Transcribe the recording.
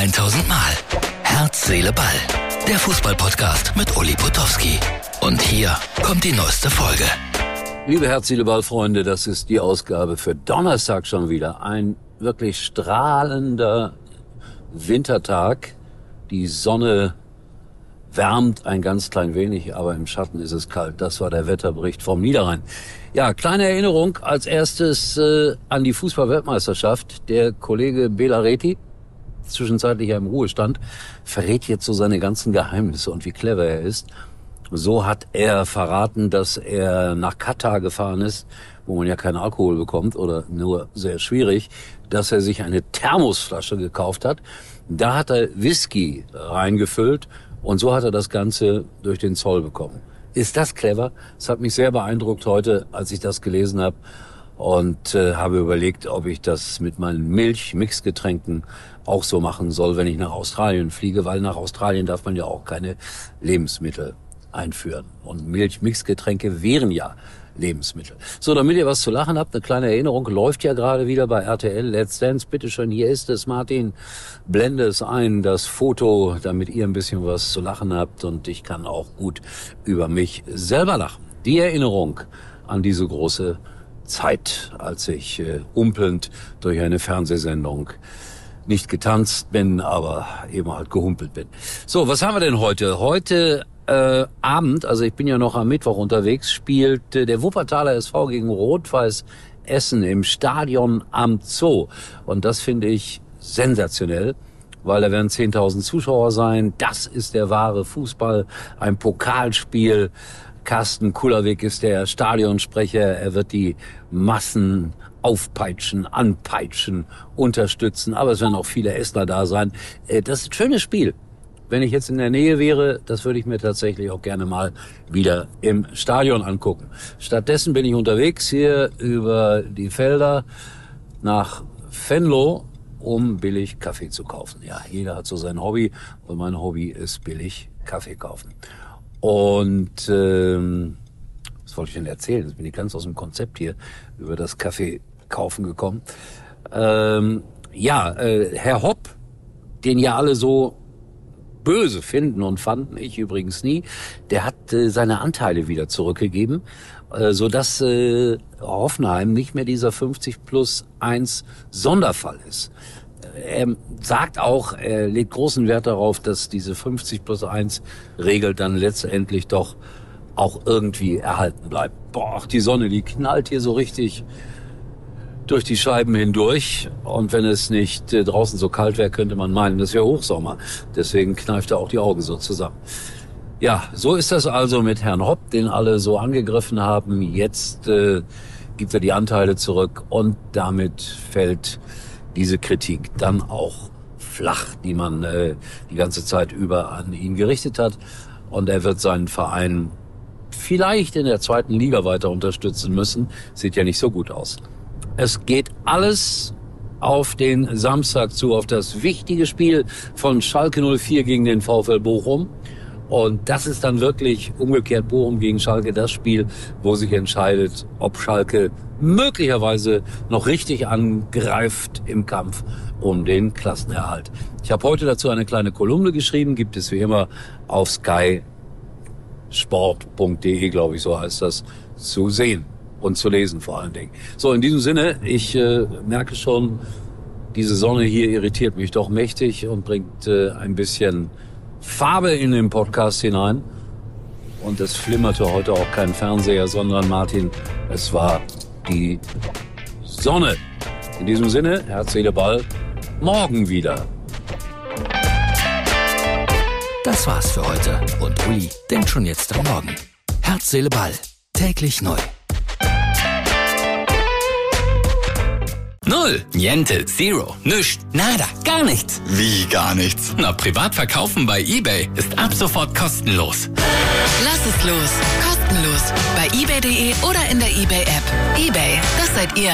1000 Mal. Herz, Seele, Ball. Der Fußballpodcast mit Uli Potowski. Und hier kommt die neueste Folge. Liebe Herz, Seele, Ball, Freunde, das ist die Ausgabe für Donnerstag schon wieder. Ein wirklich strahlender Wintertag. Die Sonne wärmt ein ganz klein wenig, aber im Schatten ist es kalt. Das war der Wetterbericht vom Niederrhein. Ja, kleine Erinnerung als erstes äh, an die Fußball-Weltmeisterschaft. Der Kollege Bela Reti, zwischenzeitlich ja im Ruhestand, verrät jetzt so seine ganzen Geheimnisse und wie clever er ist. So hat er verraten, dass er nach Katar gefahren ist, wo man ja keinen Alkohol bekommt oder nur sehr schwierig, dass er sich eine Thermosflasche gekauft hat. Da hat er Whisky reingefüllt und so hat er das Ganze durch den Zoll bekommen. Ist das clever? Das hat mich sehr beeindruckt heute, als ich das gelesen habe und äh, habe überlegt, ob ich das mit meinen Milch-Mixgetränken auch so machen soll, wenn ich nach Australien fliege, weil nach Australien darf man ja auch keine Lebensmittel einführen. Und Milch-Mixgetränke wären ja Lebensmittel. So, damit ihr was zu lachen habt, eine kleine Erinnerung, läuft ja gerade wieder bei RTL Let's Dance. Bitte schön, hier ist es, Martin. Blende es ein, das Foto, damit ihr ein bisschen was zu lachen habt und ich kann auch gut über mich selber lachen. Die Erinnerung an diese große Zeit, als ich äh, umpelnd durch eine Fernsehsendung nicht getanzt bin, aber eben halt gehumpelt bin. So, was haben wir denn heute? Heute äh, Abend, also ich bin ja noch am Mittwoch unterwegs, spielt äh, der Wuppertaler SV gegen Rot-Weiß Essen im Stadion am Zoo. Und das finde ich sensationell, weil da werden 10.000 Zuschauer sein. Das ist der wahre Fußball, ein Pokalspiel. Carsten Kullerweg ist der Stadionsprecher. Er wird die Massen aufpeitschen, anpeitschen, unterstützen. Aber es werden auch viele Essener da sein. Äh, das ist ein schönes Spiel wenn ich jetzt in der Nähe wäre, das würde ich mir tatsächlich auch gerne mal wieder im Stadion angucken. Stattdessen bin ich unterwegs hier über die Felder nach Venlo, um billig Kaffee zu kaufen. Ja, jeder hat so sein Hobby und mein Hobby ist billig Kaffee kaufen. Und ähm, was wollte ich denn erzählen? Jetzt bin ich ganz aus dem Konzept hier über das Kaffee kaufen gekommen. Ähm, ja, äh, Herr Hopp, den ja alle so böse finden und fanden, ich übrigens nie, der hat äh, seine Anteile wieder zurückgegeben, äh, so dass äh, Hoffenheim nicht mehr dieser 50 plus 1 Sonderfall ist. Er sagt auch, er legt großen Wert darauf, dass diese 50 plus 1 Regel dann letztendlich doch auch irgendwie erhalten bleibt. Boah, die Sonne, die knallt hier so richtig durch die Scheiben hindurch. Und wenn es nicht äh, draußen so kalt wäre, könnte man meinen, das wäre Hochsommer. Deswegen kneift er auch die Augen so zusammen. Ja, so ist das also mit Herrn Hopp, den alle so angegriffen haben. Jetzt äh, gibt er die Anteile zurück und damit fällt diese Kritik dann auch flach, die man äh, die ganze Zeit über an ihn gerichtet hat. Und er wird seinen Verein vielleicht in der zweiten Liga weiter unterstützen müssen. Sieht ja nicht so gut aus. Es geht alles auf den Samstag zu, auf das wichtige Spiel von Schalke 04 gegen den VfL Bochum. Und das ist dann wirklich umgekehrt Bochum gegen Schalke das Spiel, wo sich entscheidet, ob Schalke möglicherweise noch richtig angreift im Kampf um den Klassenerhalt. Ich habe heute dazu eine kleine Kolumne geschrieben, gibt es wie immer auf skysport.de, glaube ich, so heißt das, zu sehen und zu lesen vor allen Dingen. So, in diesem Sinne, ich äh, merke schon, diese Sonne hier irritiert mich doch mächtig und bringt äh, ein bisschen Farbe in den Podcast hinein. Und es flimmerte heute auch kein Fernseher, sondern Martin, es war die Sonne. In diesem Sinne, Herz, Seele, Ball, morgen wieder. Das war's für heute und Uli denkt schon jetzt am Morgen. Herz, Seele, Ball, täglich neu. Null. Niente. Zero. Nüscht. Nada. Gar nichts. Wie gar nichts? Na, privat verkaufen bei eBay ist ab sofort kostenlos. Lass es los. Kostenlos. Bei eBay.de oder in der eBay-App. eBay, das seid ihr.